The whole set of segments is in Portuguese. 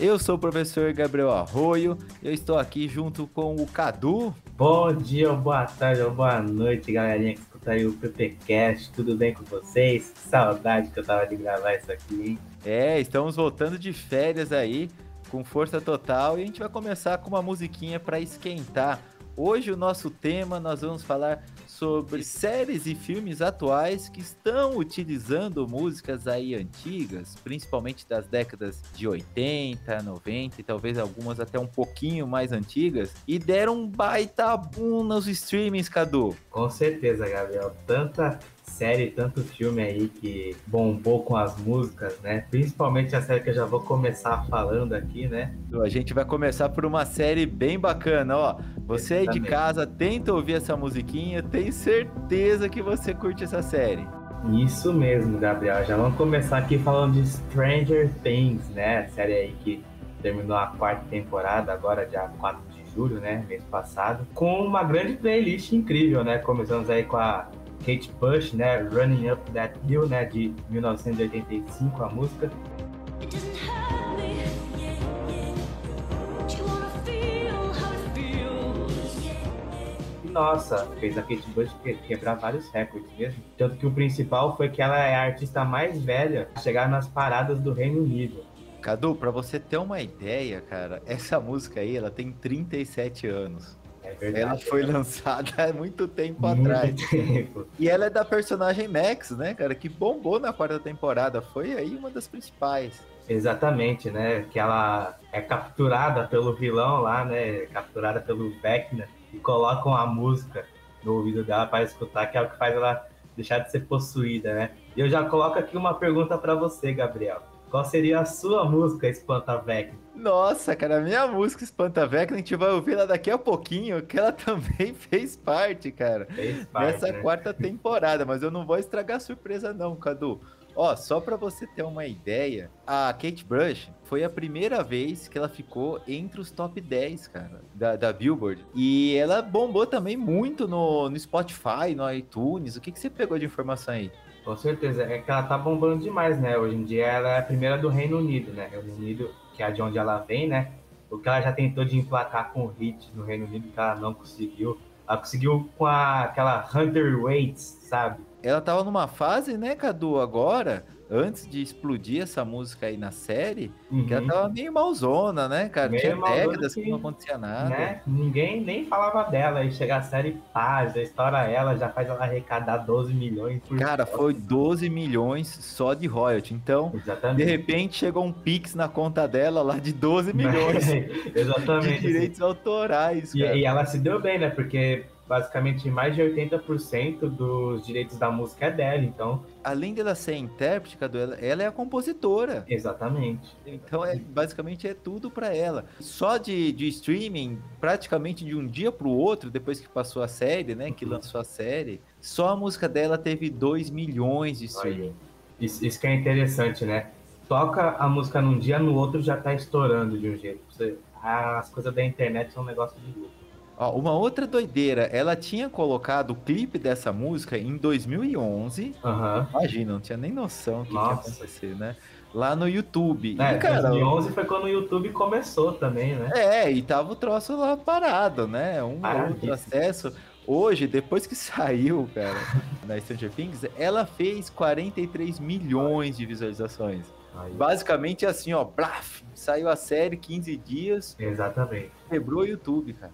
Eu sou o professor Gabriel Arroio, eu estou aqui junto com o Cadu. Bom dia, boa tarde, boa noite, galerinha que escuta aí o PPcast. Tudo bem com vocês? Que saudade que eu tava de gravar isso aqui, hein? É, estamos voltando de férias aí, com força total, e a gente vai começar com uma musiquinha para esquentar. Hoje o nosso tema nós vamos falar sobre séries e filmes atuais que estão utilizando músicas aí antigas, principalmente das décadas de 80, 90 e talvez algumas até um pouquinho mais antigas, e deram um baita boom nos streamings, Cadu. Com certeza, Gabriel. Tanta série, tanto filme aí que bombou com as músicas, né? Principalmente a série que eu já vou começar falando aqui, né? A gente vai começar por uma série bem bacana, ó. Você aí de casa, tenta ouvir essa musiquinha, tenho certeza que você curte essa série. Isso mesmo, Gabriel. Já vamos começar aqui falando de Stranger Things, né? série aí que terminou a quarta temporada, agora dia 4 de julho, né? Mês passado. Com uma grande playlist incrível, né? Começamos aí com a Kate Bush, né? Running Up That Hill, né? De 1985, a música. Nossa, fez a Kate Bush quebrar vários recordes mesmo. Tanto que o principal foi que ela é a artista mais velha a chegar nas paradas do Reino Unido. Cadu, pra você ter uma ideia, cara, essa música aí, ela tem 37 anos. É verdade. Ela foi lançada há muito tempo muito atrás. Tempo. E ela é da personagem Max, né, cara? Que bombou na quarta temporada. Foi aí uma das principais. Exatamente, né? Que ela é capturada pelo vilão lá, né? Capturada pelo Vecna e colocam a música no ouvido dela para escutar, que é o que faz ela deixar de ser possuída, né? E eu já coloco aqui uma pergunta para você, Gabriel. Qual seria a sua música Espanta Vecna? Nossa, cara, a minha música Espanta Vecna, a gente vai ouvir ela daqui a pouquinho, que ela também fez parte, cara. Fez parte, Nessa né? quarta temporada, mas eu não vou estragar a surpresa não, Cadu. Ó, só para você ter uma ideia, a Kate Bush foi a primeira vez que ela ficou entre os top 10, cara, da, da Billboard. E ela bombou também muito no, no Spotify, no iTunes. O que, que você pegou de informação aí? Com certeza, é que ela tá bombando demais, né? Hoje em dia ela é a primeira do Reino Unido, né? Reino Unido, que é de onde ela vem, né? O que ela já tentou de emplacar com hits no Reino Unido, que ela não conseguiu. Ela conseguiu com a, aquela Hunter Waits, sabe? Ela tava numa fase, né, Cadu, agora, antes de explodir essa música aí na série, uhum. que ela tava meio malzona, né, cara? Meio Tinha décadas que, que, não acontecia nada. Né? Ninguém nem falava dela. E chega a série, pá, já estoura ela, já faz ela arrecadar 12 milhões por Cara, foi 12 milhões só de royalty. Então, Exatamente. de repente, chegou um Pix na conta dela lá de 12 milhões Exatamente. de direitos autorais. E, cara. e ela se deu bem, né? Porque basicamente mais de 80% dos direitos da música é dela, então. Além dela ser intérprete, ela, ela é a compositora. Exatamente. Então, é, basicamente, é tudo para ela. Só de, de streaming, praticamente de um dia para o outro, depois que passou a série, né? Que lançou a série, só a música dela teve 2 milhões de streaming. Isso, isso que é interessante, né? Toca a música num dia, no outro já tá estourando de um jeito. As coisas da internet são um negócio de louco. Ó, uma outra doideira, ela tinha colocado o clipe dessa música em 2011. Uhum. Imagina, não tinha nem noção do que, que ia acontecer, né? Lá no YouTube. É, e, cara, 2011 foi quando o YouTube começou também, né? É, e tava o troço lá parado, né? Um outro acesso. Hoje, depois que saiu, cara, na Stranger Things, ela fez 43 milhões de visualizações. Aí, Basicamente assim, ó, blaf, saiu a série 15 dias, exatamente. quebrou o YouTube, cara.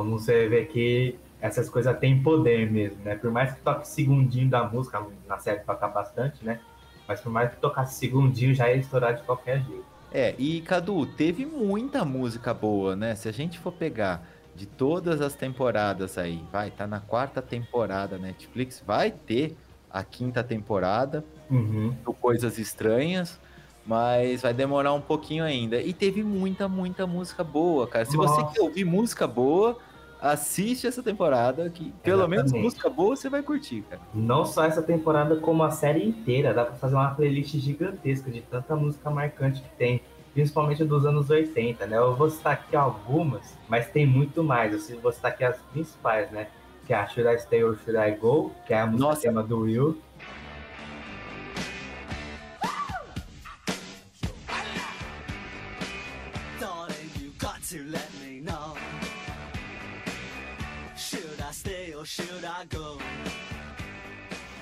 Como você vê que essas coisas têm poder mesmo, né? Por mais que toque segundinho da música, na série toca bastante, né? Mas por mais que tocasse segundinho, já ia estourar de qualquer jeito. É, e Cadu, teve muita música boa, né? Se a gente for pegar de todas as temporadas aí, vai, tá na quarta temporada Netflix, vai ter a quinta temporada Uhum. do Coisas Estranhas, mas vai demorar um pouquinho ainda. E teve muita, muita música boa, cara. Se você Nossa. quer ouvir música boa, assiste essa temporada que pelo Exatamente. menos música boa você vai curtir, cara. Não só essa temporada, como a série inteira. Dá pra fazer uma playlist gigantesca de tanta música marcante que tem. Principalmente dos anos 80, né? Eu vou citar aqui algumas, mas tem muito mais. Eu vou citar aqui as principais, né? Que é a Should I Stay or Should I Go? Que é a música Nossa. tema do Will.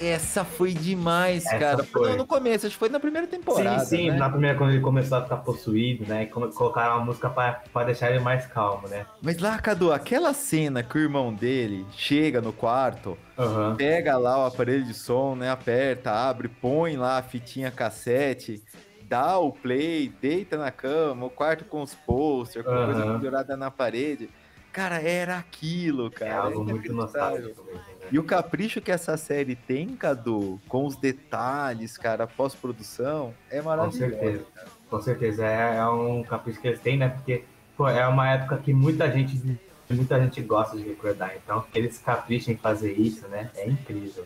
Essa foi demais, Essa cara. foi. No, no começo, acho que foi na primeira temporada. sim, sim, né? na primeira quando ele começou a ficar possuído, né? E colocaram uma música pra, pra deixar ele mais calmo, né? Mas lá, Cadu, aquela cena que o irmão dele chega no quarto, Aham. pega lá o aparelho de som, né? Aperta, abre, põe lá a fitinha cassete, dá o play, deita na cama, o quarto com os posters, com coisa Aham. pendurada na parede. Cara, era aquilo, É cara. algo muito nostálgico mesmo, né? E o capricho que essa série tem, Cadu, com os detalhes, cara, pós-produção, é Com maravilhoso. certeza. Com certeza. É, é um capricho que eles têm, né? Porque pô, é uma época que muita gente, muita gente gosta de recordar. Então, que eles capricham em fazer isso, né? É incrível.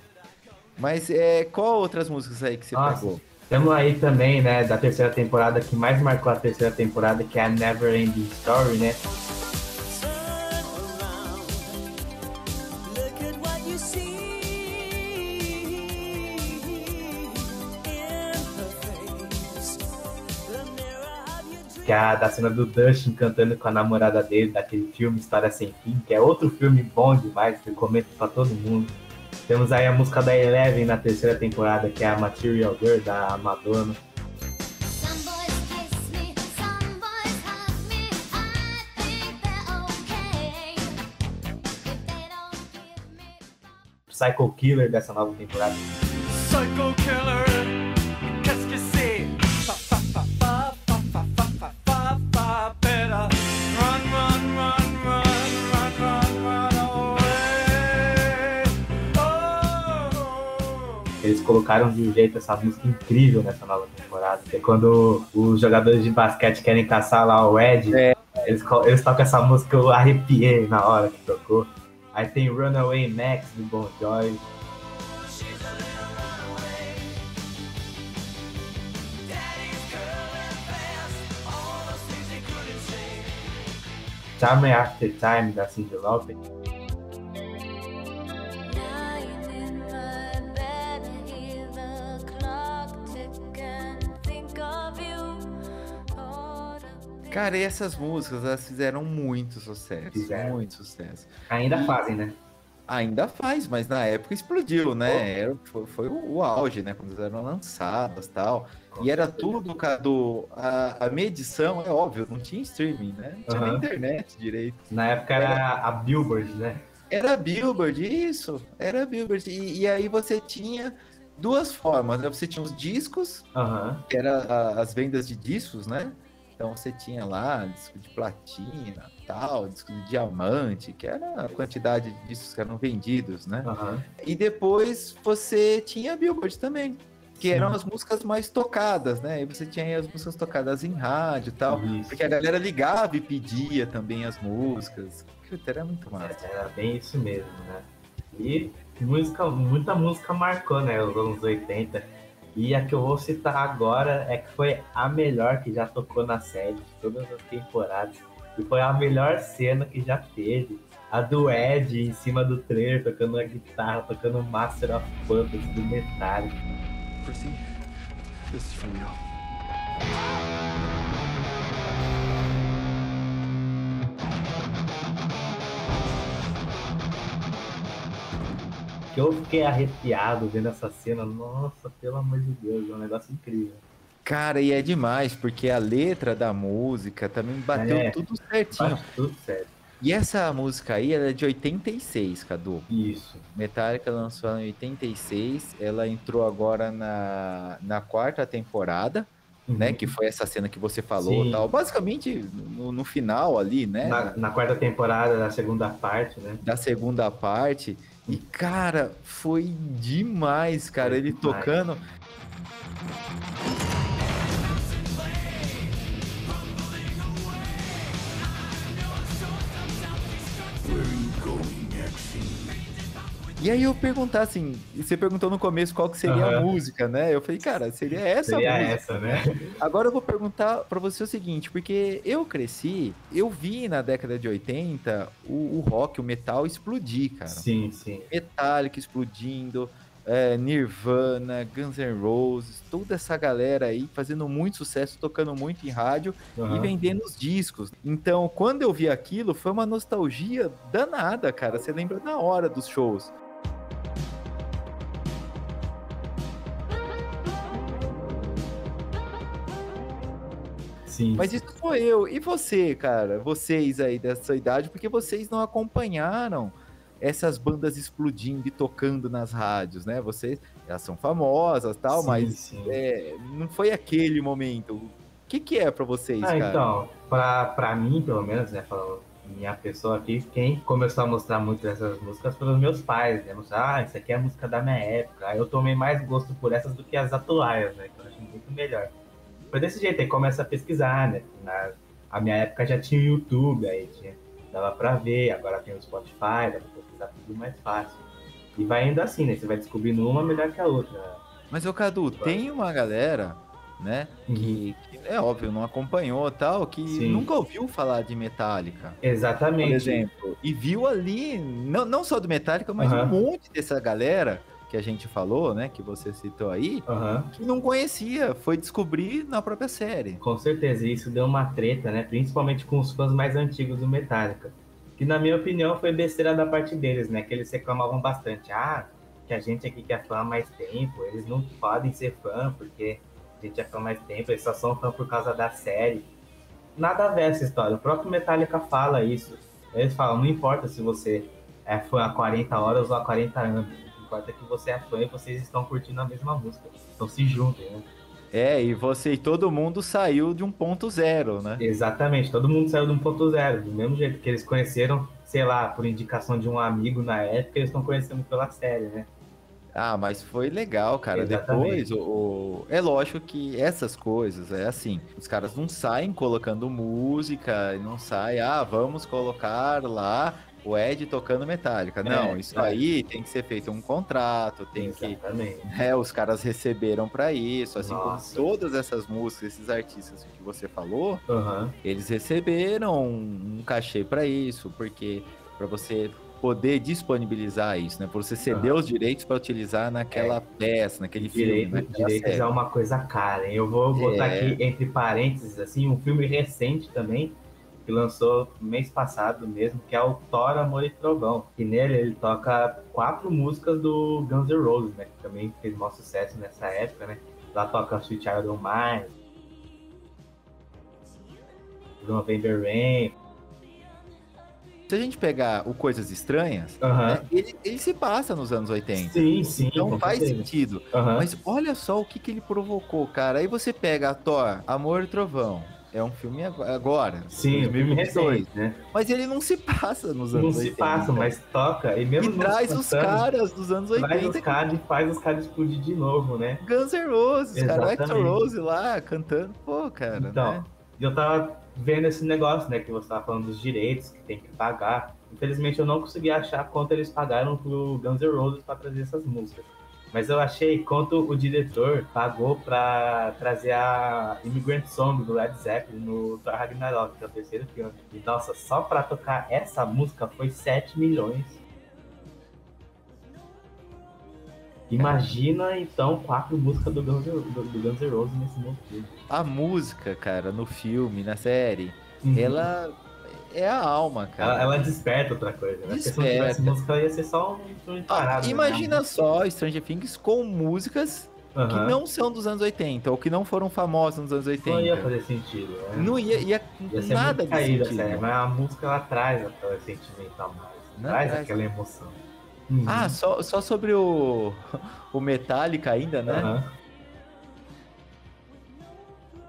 Mas é, qual outras músicas aí que você Nossa. pegou? Temos aí também, né, da terceira temporada, que mais marcou a terceira temporada, que é a Never Ending Story, né? É a da cena do Dustin cantando com a namorada dele, daquele filme História Sem Fim, que é outro filme bom demais, que eu comento pra todo mundo. Temos aí a música da Eleven na terceira temporada, que é a Material Girl, da Madonna. Psycho Killer dessa nova temporada. Psycho killer, colocaram de um jeito essa música incrível nessa nova temporada. Que é quando os jogadores de basquete querem caçar lá o Ed, É. eles, eles tocam essa música, eu arrepiei na hora que tocou. Aí tem Runaway Max do Bon Jovi. Time After Time da Cyndi Lauper. Cara, e essas músicas, elas fizeram muito sucesso. Fizeram. Muito sucesso. Ainda fazem, né? Ainda faz, mas na época explodiu, né? Era, foi, foi o, o auge, né? Quando eram lançadas tal. E era tudo, Cadu. A, a medição, é óbvio, não tinha streaming, né? Não tinha nem Aham. internet direito. Na época era a Billboard, né? Era Billboard, isso. Era Billboard. E, e aí você tinha duas formas, né? Você tinha os discos, Aham. que era a- as vendas de discos, né? Então você tinha lá disco de platina, tal, disco de diamante, que era a quantidade de discos que eram vendidos, né? Aham. E depois você tinha a Billboard também, que Sim. eram as músicas mais tocadas, né? E você tinha as músicas tocadas em rádio e tal, Isso. porque a galera ligava e pedia também as músicas. Que era muito massa. Era bem isso mesmo, né? E música, muita música marcou, né? Os anos 80. E a que eu vou citar agora é que foi a melhor que já tocou na série de todas as temporadas. E foi a melhor cena que já teve. A do Ed em cima do trailer, tocando a guitarra, tocando Master of Puppets do Metallica. Chrissy, this is for real. Que eu fiquei arrepiado vendo essa cena. Nossa, pelo amor de Deus, é um negócio incrível. Cara, e é demais, porque a letra da música também bateu É. tudo certinho. Tudo certo. E essa música aí, ela é de 86, Cadu. Isso. Metallica lançou ela em 86, ela entrou agora na, na quarta temporada, né? Que foi essa cena que você falou Uhum. Sim. tal. Basicamente, no, no final ali, né? Na, na quarta temporada, da segunda parte, né? Da segunda parte. E, cara, foi demais, cara. Ele tocando. E aí eu perguntar assim, e você perguntou no começo qual que seria a Aham. música, né? Eu falei, cara, seria essa Seria música. essa, né? Agora eu vou perguntar pra você o seguinte, porque eu cresci, eu vi na década de 80 o, o rock, o metal explodir, cara. Sim, sim. Metallica explodindo, é, Nirvana, Guns N' Roses, toda essa galera aí fazendo muito sucesso, tocando muito em rádio e Aham. vendendo os discos. Então, quando eu vi aquilo, foi uma nostalgia danada, cara. Você lembra na hora dos shows. Sim. Mas isso sou eu. E você, cara? Vocês aí dessa idade, porque vocês não acompanharam essas bandas explodindo e tocando nas rádios, né? Vocês, elas são famosas tal, Sim, mas sim. é, não foi aquele momento. O que que é pra vocês, Ah, cara? então, pra, pra mim, pelo menos, né, falando minha pessoa aqui, quem começou a mostrar muito dessas músicas foram os meus pais, né? Mostrar, ah, isso aqui é a música da minha época. Aí eu tomei mais gosto por essas do que as atuais, né? Que eu acho muito melhor. Foi desse jeito, aí começa a pesquisar, né? Na, a minha época já tinha o YouTube, aí tinha, dava pra ver, agora tem o Spotify, dá pra pesquisar tudo mais fácil. E vai indo assim, né? Você vai descobrindo uma melhor que a outra. Mas, ô Cadu, tem uma galera, né, que, que, é óbvio, não acompanhou tal, que Sim. nunca ouviu falar de Metallica. Exatamente. Por exemplo, e viu ali, não, não só do Metallica, mas Aham. um monte dessa galera que a gente falou, né, que você citou aí, Aham. que não conhecia, foi descobrir na própria série. Com certeza, isso deu uma treta, né? Principalmente com os fãs mais antigos do Metallica. Que na minha opinião foi besteira da parte deles, né? Que eles reclamavam bastante. Ah, que a gente aqui que é fã há mais tempo, eles não podem ser fã porque a gente é fã há mais tempo, eles só são fã por causa da série. Nada a ver essa história. O próprio Metallica fala isso. Eles falam, não importa se você é fã há 40 horas ou há 40 anos. O que importa é que você é fã e vocês estão curtindo a mesma música. Então se juntem, né? É, e você e todo mundo saiu de um ponto zero, né? Exatamente, todo mundo saiu do 1.0, do mesmo jeito que eles conheceram, sei lá, por indicação de um amigo na época, eles estão conhecendo pela série, né? Ah, mas foi legal, cara. Exatamente. Depois, o, o- é lógico que essas coisas é assim. Os caras não saem colocando música, não saem, ah, vamos colocar lá o Ed tocando Metallica. Não, É, isso é. aí tem que ser feito um contrato, tem que. Exatamente. É, os caras receberam pra isso, assim Nossa. como todas essas músicas, esses artistas que você falou, Aham. eles receberam um, cachê pra isso, porque pra você poder disponibilizar isso, né? Pra você ceder Aham. os direitos pra utilizar naquela peça, naquele filme, Direito, naquela direitos é uma coisa cara, hein? Eu vou botar É. aqui entre parênteses, assim, um filme recente também, que lançou mês passado mesmo, que é o Thor, Amor e Trovão. E nele ele toca quatro músicas do Guns N' Roses, né? Que também fez maior sucesso nessa época, né? Lá toca Sweet Child of Mine, November Rain. Se a gente pegar o Coisas Estranhas, Aham. né, ele, ele se passa nos anos 80. Sim, sim. Então faz certeza. sentido. Aham. Mas olha só o que, que ele provocou, cara. Aí você pega a Thor, Amor e Trovão. É um filme ag- agora. Sim, um filme 2022. recente, né? Mas ele não se passa nos anos Não se 80. passa, mas toca. E mesmo E não traz se os caras dos anos Traz 80. os caras e faz os caras explodir de novo, né? Guns N' Roses, cara. O Exatamente. Rose lá cantando. Pô, cara. Então, né? Eu tava vendo esse negócio, né? Que você tava falando dos direitos que tem que pagar. Infelizmente eu não consegui achar quanto eles pagaram pro Guns N' Roses pra trazer essas músicas. Mas eu achei quanto o diretor pagou pra trazer a Immigrant Song do Led Zeppelin no Thor Ragnarok, que é o terceiro filme. E nossa, só pra tocar essa música foi 7 milhões. Imagina então quatro músicas do Guns, do, do Guns N' Roses nesse novo filme. A música, cara, no filme, na série, Uhum. ela é a alma, cara. Ela, ela desperta outra coisa, né? Porque se não Desperta. tivesse música, ia ser só um filme Ah, parado. imagina né? só Stranger Things com músicas que não são dos anos 80 ou que não foram famosas nos anos 80. Não ia fazer sentido, né? Não ia, ia, ia ser nada muito caída, sentido. sério. Mas a música, ela traz aquele sentimento a mais. Não traz traz. aquela emoção. Uhum. Ah, só, só sobre o, o Metallica ainda, né?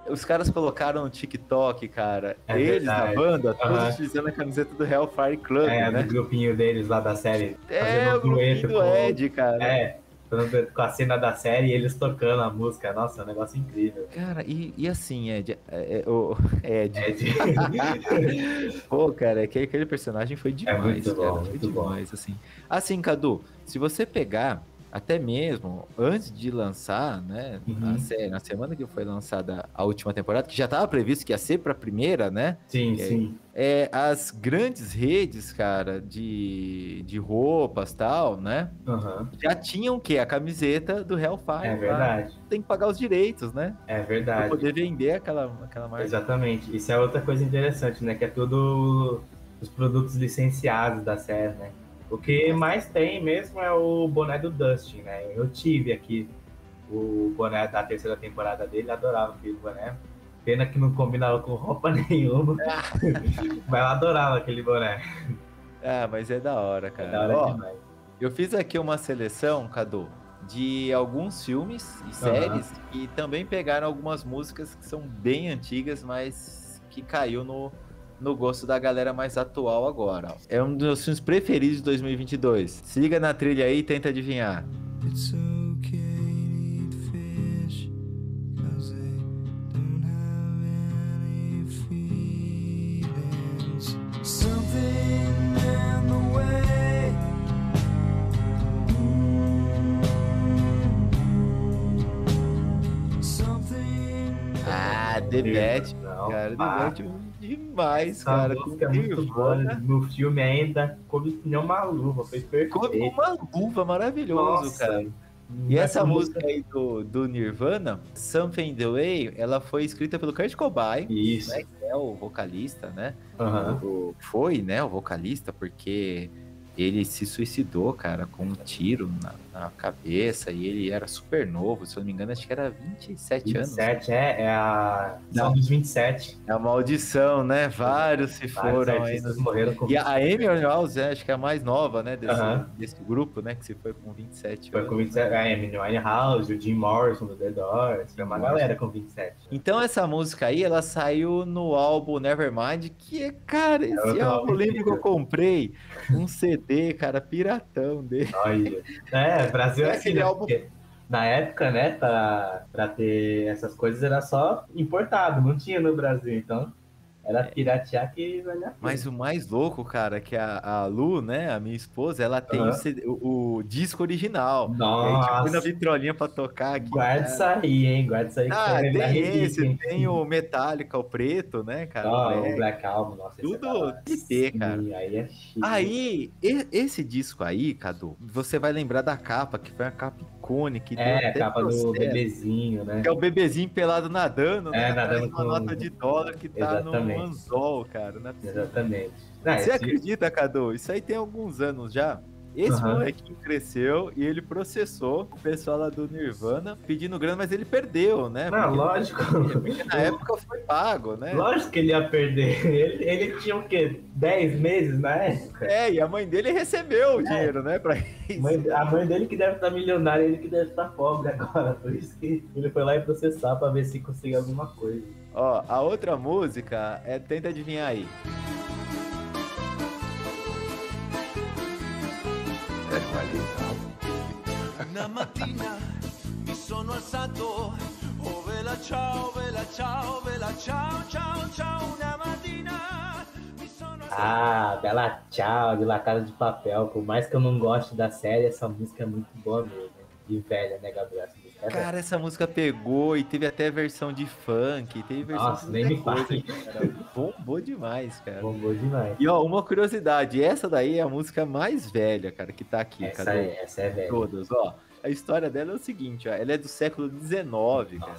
Os caras colocaram no TikTok, cara, É eles na verdade. banda, todos Aham. utilizando a camiseta do Hellfire Club, É, né? do grupinho deles lá da série. É, fazendo o grupinho do com- Ed, cara. É, com a cena da série e eles tocando a música. Nossa, é um negócio incrível. Cara, e, e assim, Ed, é, é, o Ed, É de... pô, cara, aquele, aquele personagem foi demais, muito cara, bom, foi muito bom. demais, assim. Assim, Cadu, se você pegar, até mesmo antes de lançar, né, Uhum. a série, na semana que foi lançada a última temporada, que já tava previsto que ia ser pra primeira, né, sim, aí? sim. é, as grandes redes, cara, de, de roupas tal, né, Aham. já tinham o quê? A camiseta do Hellfire. É lá. verdade. Tem que pagar os direitos, né? É Pra verdade. poder vender aquela, aquela marca. Exatamente. Isso é outra coisa interessante, né? Que é tudo os produtos licenciados da série, né? O que mais tem mesmo é o boné do Dustin, né? Eu tive aqui o boné da terceira temporada dele, adorava aquele boné. Pena que não combinava com roupa nenhuma. Mas eu adorava aquele boné. Ah, mas é da hora, É cara. da hora Ó, demais. eu fiz aqui uma seleção, Cadu, de alguns filmes e séries que também pegaram algumas músicas que são bem antigas, mas que caiu no, no gosto da galera mais atual agora. É um dos meus filmes preferidos de 2022. Se liga na trilha aí e tenta adivinhar. It's okay to eat fish, cause they don't have any feelings. Something in the way. Ah, The Bat, Não, cara. The. Bat demais, Essa cara. música é muito boa. Nirvana. No filme ainda, nem uma luva, foi perfeito. Como uma luva maravilhoso, Nossa. cara. E essa música aí do, do Nirvana, Something in the Way, ela foi escrita pelo Kurt Cobain, Isso. né, que é o vocalista, né? Aham. O- foi, né, o vocalista, porque ele se suicidou, cara, com um tiro na, na cabeça e ele era super novo, se eu não me engano, acho que era 27 anos. 27, é, é a. São Não. dos 27. É uma maldição, né? Vários se Vários foram aí. nos- morreram com E a Amy Winehouse, né, acho que é a mais nova, né, desse, Aham. desse grupo, né, que se foi com 27 Foi anos. com 27. A Amy Winehouse, o Jim Morrison do The Doors. Foi uma galera com 27. Então essa música aí, ela saiu no álbum Nevermind, que é, cara, esse álbum lembro que eu comprei um CD, cara, piratão dele. Olha. É, Brasil é É assim, né? álbum- Na época, né, pra, pra ter essas coisas era só importado, não tinha no Brasil. Então, era piratear que valia a pena. Mas o mais louco, cara, que a, a Lu, né, a minha esposa, ela tem Aham. o, CD o- o disco original. E aí, tipo, põe na Nossa, vitrolinha pra tocar aqui. guarda isso aí, hein? Guarda isso aí. Ah, vai tem relíquia, esse, hein? tem o Metallica, o preto, né, cara? Ó, o o Black. Album, nossa. é Tudo. TT, cara. Sim, aí é. Aí, esse disco aí, Cadu, você vai lembrar da capa, que foi uma capa que É, a capa do bebezinho, né? Que é o bebezinho pelado nadando, né? É, nadando de uma com- nota de dólar que tá Exatamente. no anzol, cara. É. Exatamente. Não, Você esse- acredita, Cadu? Isso aí tem alguns anos já. Esse Aham. molequinho cresceu e ele processou o pessoal lá do Nirvana pedindo grana, mas ele perdeu, né? Não, Porque- lógico. Porque na época foi pago, né? Lógico que ele ia perder. Ele, ele tinha o quê? 10 meses na época? É, e a mãe dele recebeu o dinheiro, né? Pra isso. Mãe- a mãe dele que deve estar milionária, ele que deve estar pobre agora. Por isso que ele foi lá e processar pra ver se conseguia alguma coisa. Ó, a outra música é Tenta Adivinhar aí. Mi sono alzato, oh vela ciao, vela ciao, vela ciao, ciao, ciao. Mi sono alzato. Ah, Bela Tchau, de La Casa de Papel. Por mais que eu não goste da série, essa música é muito boa mesmo. De velha, né, Gabriel? Cara, essa música pegou e teve até versão de funk, teve versão Nossa, de nem me coisa, cara. Bombou demais, cara. Bombou demais. E ó, uma curiosidade, essa daí é a música mais velha, cara, que tá aqui, Essa cadê? é, essa é velha. Todas, ó. A história dela é o seguinte, ó, ela é do século XIX, cara.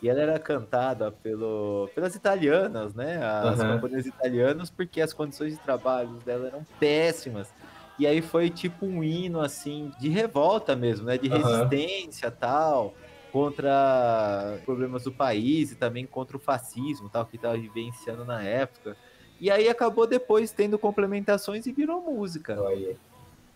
E ela era cantada pelo, pelas italianas, né? As Aham. camponesas italianas, porque as condições de trabalho dela eram péssimas. E aí foi tipo um hino, assim, de revolta mesmo, né? De resistência tal, contra problemas do país e também contra o fascismo tal, que estava vivenciando na época. E aí acabou depois tendo complementações e virou música. Olha.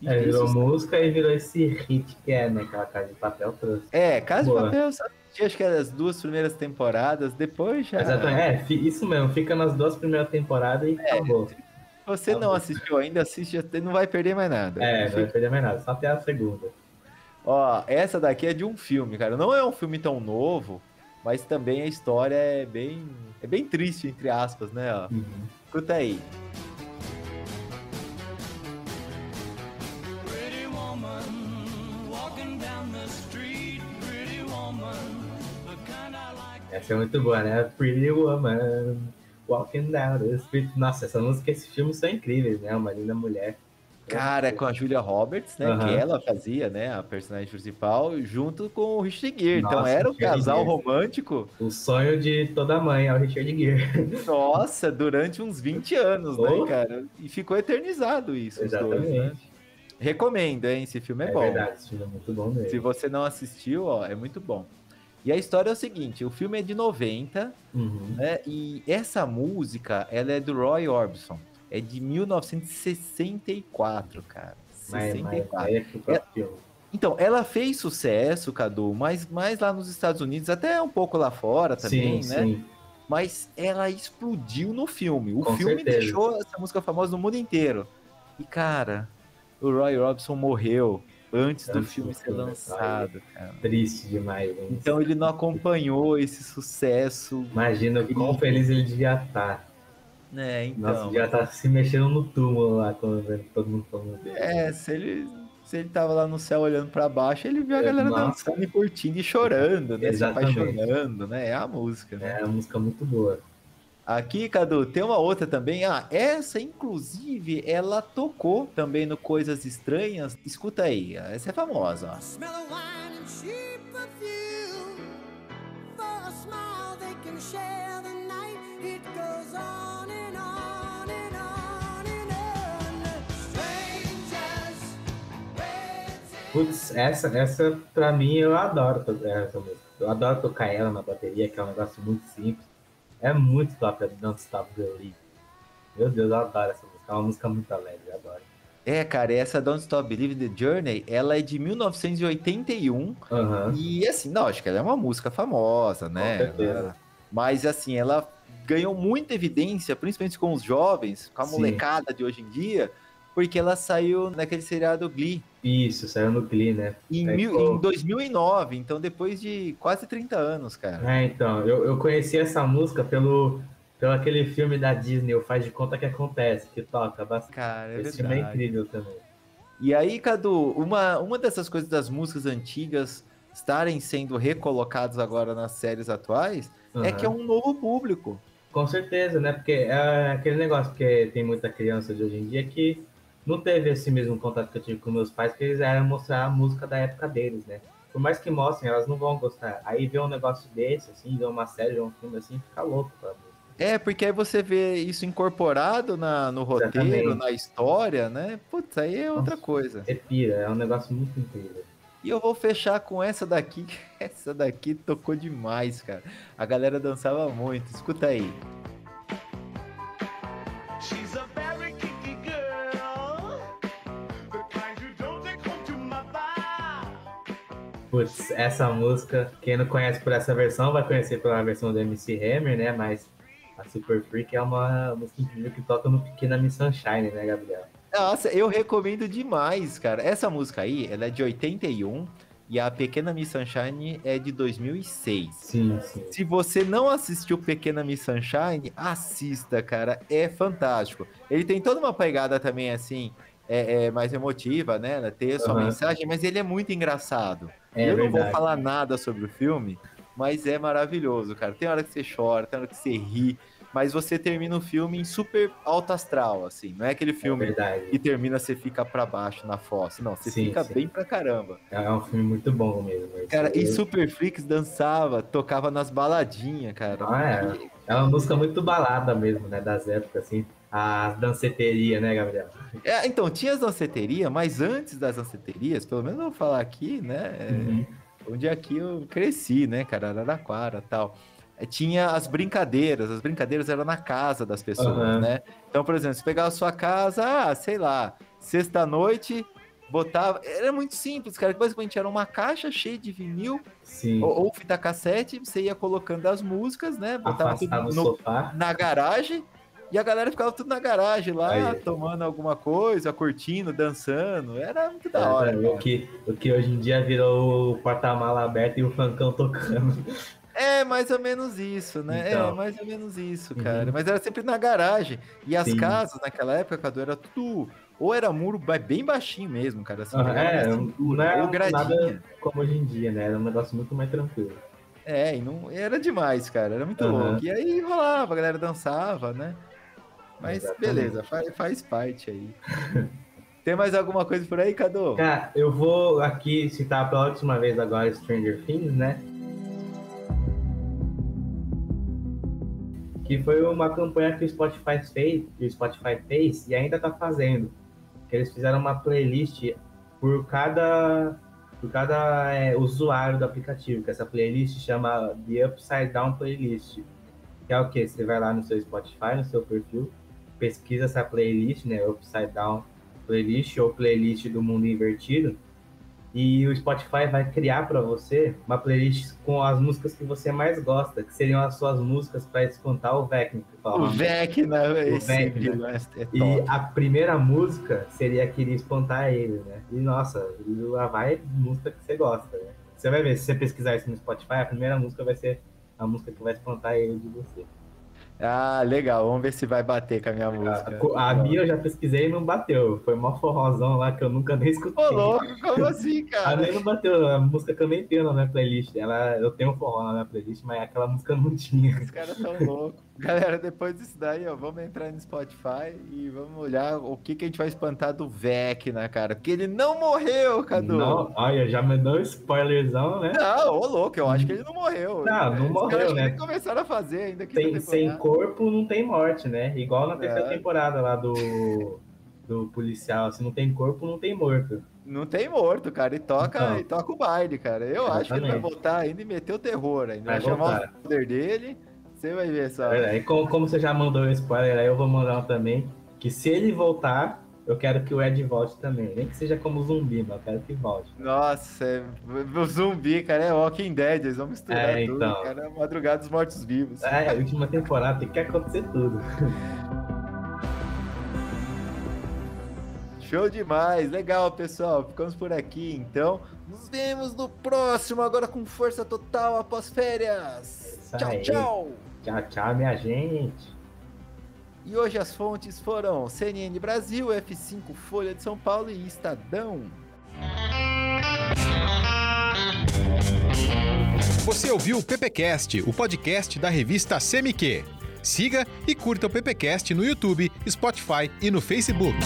E É, virou isso- música e virou esse hit que é, né? Aquela Casa de Papel trouxe. É, Casa de Boa. Papel, eu só assisti, acho que as duas primeiras temporadas, depois já... Exatamente. É, isso mesmo. Fica nas duas primeiras temporadas e acabou. Se você não assistiu ainda, assiste, não vai perder mais nada. É, não vai perder mais nada. Só até a segunda. Ó, essa daqui é de um filme, cara. Não é um filme tão novo, mas também a história é bem, é bem triste, entre aspas, né? Ó. Uhum. Escuta aí. Pretty woman walking down the street. Pretty woman, the kind I like. Essa é muito boa, né? Pretty Woman, Walking Down the Street. Nossa, essa música e esse filme são incríveis, né? Uma linda mulher. Cara, é com a Julia Roberts, né? Aham. Que ela fazia, né? A personagem principal, junto com o Richard Gere. Então Nossa, era um Richard casal Gere. romântico, O sonho de toda mãe é o Richard Gere. nossa, durante uns 20 anos, né, Oh. cara? E ficou eternizado isso, os dois, né? Exatamente. Recomendo, hein? Esse filme é, É, bom. verdade, esse filme é muito bom mesmo. Se você não assistiu, ó, é muito bom. E a história é o seguinte, o filme é de 90, Uhum. né? E essa música, ela é do Roy Orbison. É de 1964, cara. Mas, mas 64. aí é. Então, ela fez sucesso, Cadu, mas mais lá nos Estados Unidos, até um pouco lá fora também, sim, né? sim. Mas ela explodiu no filme. O Com filme certeza. deixou essa música famosa no mundo inteiro. E, cara, o Roy Orbison morreu antes do filme ser lançado, cara. Triste demais. hein? Então ele não acompanhou esse sucesso, Imagina o quão feliz ele devia estar. né? Nossa, Então, devia estar se mexendo no túmulo lá, quando todo mundo falando dele. é, se ele, se ele tava lá no céu olhando pra baixo, ele viu a É, galera nossa. dançando e curtindo e chorando, né? Exatamente. Se apaixonando, né? É a música, né? É uma música muito boa. Aqui, Cadu, tem uma outra também. Ah, essa, inclusive, ela tocou também no Coisas Estranhas. Escuta aí, essa é famosa. Putz, essa, essa pra mim eu adoro tocar essa música. Eu adoro tocar ela na bateria, que é um negócio muito simples. É muito top a Don't Stop Believing. Meu Deus, eu adoro essa música. É uma música muito alegre, eu adoro. É, cara, essa Don't Stop Believe the Journey, ela é de 1981. Aham. E assim, não, acho que ela é uma música famosa, né? Ela- Mas assim, ela ganhou muita evidência, principalmente com os jovens, com a Sim. molecada de hoje em dia, porque ela saiu naquele seriado Glee Isso, saiu no Glee, né? em, É, mil- pô. em 2009, então depois de quase 30 anos, cara. É, então, eu, eu conheci essa música pelo, pelo aquele filme da Disney, o Faz de Conta Que Acontece, que toca bastante. Cara, é Esse filme é verdade. incrível também. E aí, Cadu, uma, uma dessas coisas das músicas antigas estarem sendo recolocadas agora nas séries atuais é Aham. que é um novo público. Com certeza, né? Porque é aquele negócio, porque tem muita criança de hoje em dia que não teve esse mesmo contato que eu tive com meus pais, que eles eram mostrar a música da época deles, né? Por mais que mostrem, elas não vão gostar. Aí vê um negócio desse, assim, vê uma série, vê um filme assim, fica louco pra música. É, porque aí você vê isso incorporado na, no roteiro, Exatamente. na história, né? Putz, aí é outra coisa. Você pira, é um negócio muito incrível. E eu vou fechar com essa daqui, que essa daqui tocou demais, cara. A galera dançava muito, escuta aí. Putz, essa música, quem não conhece por essa versão, vai conhecer pela versão do MC Hammer, né? Mas a Super Freak é uma música incrível que toca no Pequena Miss Sunshine, né, Gabriel? Nossa, eu recomendo demais, cara. Essa música aí, ela é de 81 e a Pequena Miss Sunshine é de 2006. Sim, sim. Se você não assistiu Pequena Miss Sunshine, assista, cara. É fantástico. Ele tem toda uma pegada também, assim, é, é mais emotiva, né? né, Ter sua Aham. mensagem, mas ele é muito engraçado. É eu não vou verdade. falar nada sobre o filme, mas é maravilhoso, cara. Tem hora que você chora, tem hora que você ri, mas você termina o filme em super alto astral, assim. Não é aquele É filme verdade. que termina, você fica pra baixo na fossa. Não, você Sim, fica sim. bem pra caramba. É um filme muito bom mesmo. Cara, e Super Freaks dançava, tocava nas baladinhas, cara. Ah, é. É uma música muito balada mesmo, né? Das épocas, assim. A danceteria, né, Gabriel? É, então, tinha as danceterias, mas antes das danceterias, pelo menos eu vou falar aqui, né? é, Uhum. Onde aqui eu cresci, né, cara? Araraquara e tal. É, Tinha as brincadeiras, as brincadeiras eram na casa das pessoas, Aham. né? Então, por exemplo, você pegava a sua casa, ah, sei lá, sexta-noite, botava. Era muito simples, cara. Basicamente era uma caixa cheia de vinil Sim. ou, ou fita cassete, você ia colocando as músicas, né? Botava tudo no no- sofá. na garagem E a galera ficava tudo na garagem lá, Aí. tomando alguma coisa, curtindo, dançando. Era muito da É, hora. o, cara. que, o que hoje em dia virou o porta-mala aberto e o funkão tocando. É mais ou menos isso, né? É Então. mais ou menos isso, Uhum. cara. Mas era sempre na garagem. E as Sim. casas naquela época, Cadu, era tudo. Ou era muro bem baixinho mesmo, cara. Assim, pegava é, não é ou gradinha. nada como hoje em dia, né? Era um negócio muito mais tranquilo. É, e não era demais, cara. Era muito Aham. louco. E aí rolava, a galera dançava, né? Mas Exatamente. beleza, faz, faz parte aí. Tem mais alguma coisa por aí, Cadu? Cara, eu vou aqui citar pela última vez agora Stranger Things, né? Que foi uma campanha que o Spotify fez, que o Spotify fez e ainda tá fazendo. Que eles fizeram uma playlist por cada, por cada é, usuário do aplicativo, que essa playlist chama The Upside Down Playlist. Que é o que? Você vai lá no seu Spotify, no seu perfil, pesquisa essa playlist, né? Upside Down playlist ou playlist do mundo invertido e o Spotify vai criar para você uma playlist com as músicas que você mais gosta, que seriam as suas músicas para espantar o Vecna. que fala. O né? Esse Vec, né? vilão é, E a primeira música seria que iria espantar ele, né? E nossa, lá vai música que você gosta, né? Você vai ver, se você pesquisar isso no Spotify, a primeira música vai ser a música que vai espantar ele de você. Ah, legal. Vamos ver se vai bater com a minha música. A, a minha eu já pesquisei e não bateu. Foi uma forrozão lá que eu nunca nem escutei. Ô, louco, como assim, A cara? minha não bateu, a música que eu nem tenho na minha playlist. Ela, eu tenho forró na minha playlist, mas aquela música não tinha. Os caras tão loucos. Galera, depois disso daí, ó, vamos entrar no Spotify e vamos olhar o que, que a gente vai espantar do Vecna, cara. Porque ele não morreu, Cadu. Não, olha, já me deu um spoilerzão, né? Não, ô louco, eu acho que ele não morreu. Não, não Os morreu, caras né? começaram a fazer ainda que Sem, sem corpo não tem morte, né? Igual na terceira É. temporada lá do, do policial. Se não tem corpo, não tem morto. Não tem morto, cara. E toca, Então. e toca o baile, cara. Eu acho que ele vai Exatamente. voltar ainda e meter o terror ainda. Vai Vai, chamar voltar. o poder dele. Você vai ver só. É, e como, como você já mandou um spoiler aí, eu vou mandar um também. Que se ele voltar, eu quero que o Ed volte também. Nem que seja como zumbi, mas eu quero que volte. Nossa, é... o zumbi, cara, é Walking Dead. Eles vão misturar É, tudo, então. cara. Madrugada dos mortos-vivos. É, a última temporada tem que acontecer tudo. Show demais, legal pessoal, ficamos por aqui então. Nos vemos no próximo, agora com força total após férias. Isso Tchau, aí. tchau. Tchau, tchau, minha gente. E hoje as fontes foram CNN Brasil, F5 Folha de São Paulo e Estadão. Você ouviu o PPcast, o podcast da revista CMQ. Siga e curta o PPcast no YouTube, Spotify e no Facebook.